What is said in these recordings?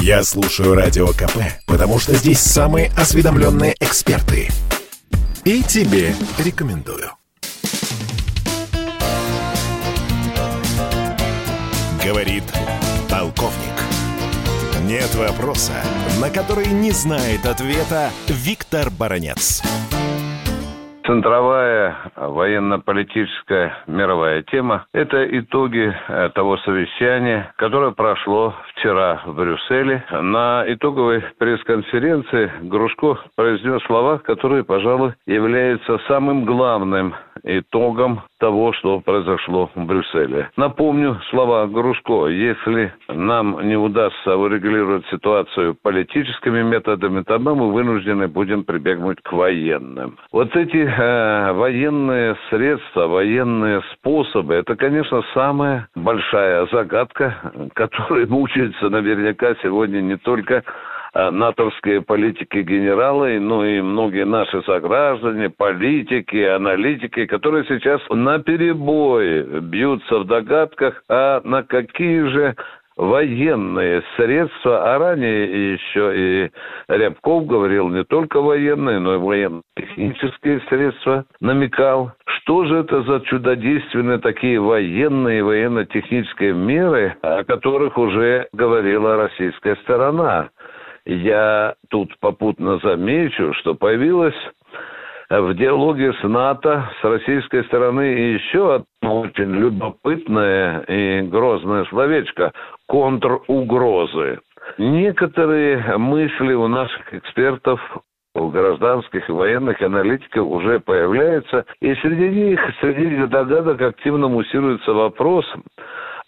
Я слушаю Радио КП, потому что здесь самые осведомленные эксперты. И тебе рекомендую. Говорит полковник. Нет вопроса, на который не знает ответа Виктор Баранец. Центровая военно-политическая мировая тема – это итоги э, того совещания, которое прошло вчера в Брюсселе. На итоговой пресс-конференции Грушко произнес слова, которые, пожалуй, являются самым главным итогом того, что произошло в Брюсселе. Напомню слова Грушко. Если нам не удастся урегулировать ситуацию политическими методами, тогда мы вынуждены будем прибегнуть к военным. Вот эти э, военные средства, военные способы, это, конечно, самая большая загадка, которая мучается наверняка сегодня не только натовские политики генералы, ну и многие наши сограждане, политики, аналитики, которые сейчас на перебой бьются в догадках, а на какие же военные средства, а ранее еще и Рябков говорил не только военные, но и военно-технические средства, намекал, что же это за чудодейственные такие военные и военно-технические меры, о которых уже говорила российская сторона. Я тут попутно замечу, что появилась в диалоге с НАТО, с российской стороны еще очень любопытное и грозное словечко – контругрозы. Некоторые мысли у наших экспертов у гражданских и военных аналитиков уже появляются, и среди них, среди догадок активно муссируется вопрос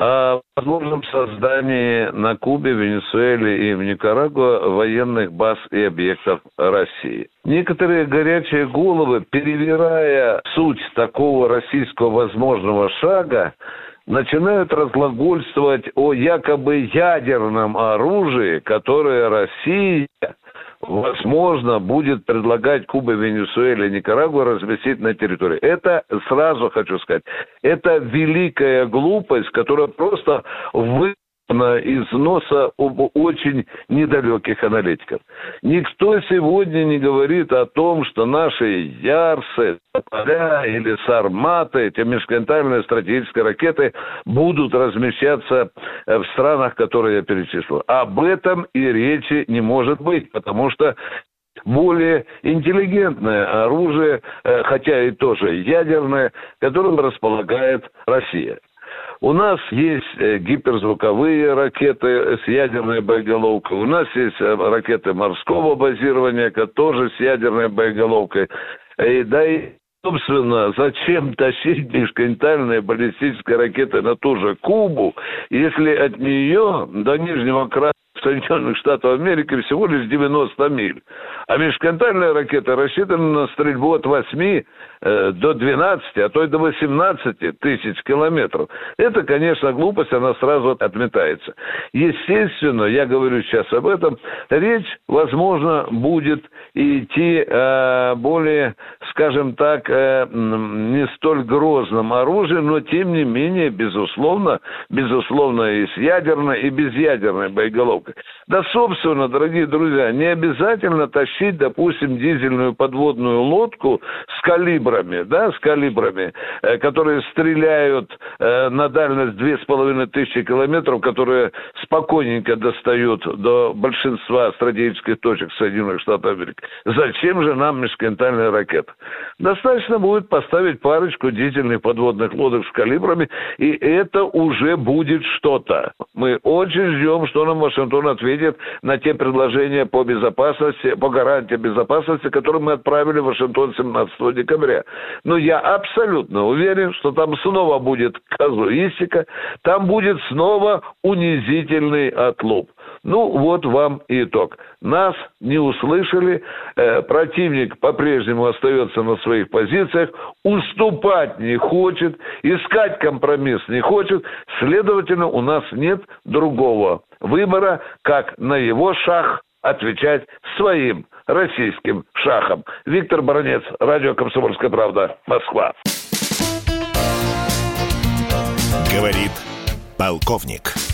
о возможном создании на Кубе, Венесуэле и в Никарагуа военных баз и объектов России. Некоторые горячие головы, перевирая суть такого российского возможного шага, начинают разглагольствовать о якобы ядерном оружии, которое Россия возможно, будет предлагать Куба, Венесуэле, Никарагуа разместить на территории. Это, сразу хочу сказать, это великая глупость, которая просто вы из носа очень недалеких аналитиков. Никто сегодня не говорит о том, что наши Ярсы, Поля или Сарматы, эти межконтинентальные стратегические ракеты, будут размещаться э, в странах, которые я перечислил. Об этом и речи не может быть, потому что более интеллигентное оружие, э, хотя и тоже ядерное, которым располагает Россия. У нас есть э, гиперзвуковые ракеты с ядерной боеголовкой. У нас есть э, ракеты морского базирования, тоже с ядерной боеголовкой. И, да и Собственно, зачем тащить межконтинентальные баллистические ракеты на ту же Кубу, если от нее до Нижнего края Соединенных Штатов Америки всего лишь 90 миль. А межконтинентальная ракета рассчитана на стрельбу от 8 э, до 12, а то и до 18 тысяч километров. Это, конечно, глупость, она сразу отметается. Естественно, я говорю сейчас об этом, речь, возможно, будет идти э, более, скажем так, э, не столь грозном оружии, но тем не менее, безусловно, безусловно, и с ядерной, и безъядерной боеголовкой. Да, собственно, дорогие друзья, не обязательно тащить, допустим, дизельную подводную лодку с калибрами, да, с калибрами, э, которые стреляют э, на дальность две с половиной тысячи километров, которые спокойненько достают до большинства стратегических точек Соединенных Штатов Америки. Зачем же нам межконтинентальная ракета? Достаточно будет поставить парочку дизельных подводных лодок с калибрами, и это уже будет что-то. Мы очень ждем, что нам Вашингтон ответит на те предложения по безопасности, по гарантии безопасности, которые мы отправили в Вашингтон 17 декабря. Но я абсолютно уверен, что там снова будет казуистика, там будет снова унизительный отлуп. Ну, вот вам итог. Нас не услышали, э, противник по-прежнему остается на своих позициях, уступать не хочет, искать компромисс не хочет, следовательно, у нас нет другого выбора, как на его шаг отвечать своим российским шахом. Виктор Баранец, Радио «Комсомольская правда», Москва. Говорит полковник.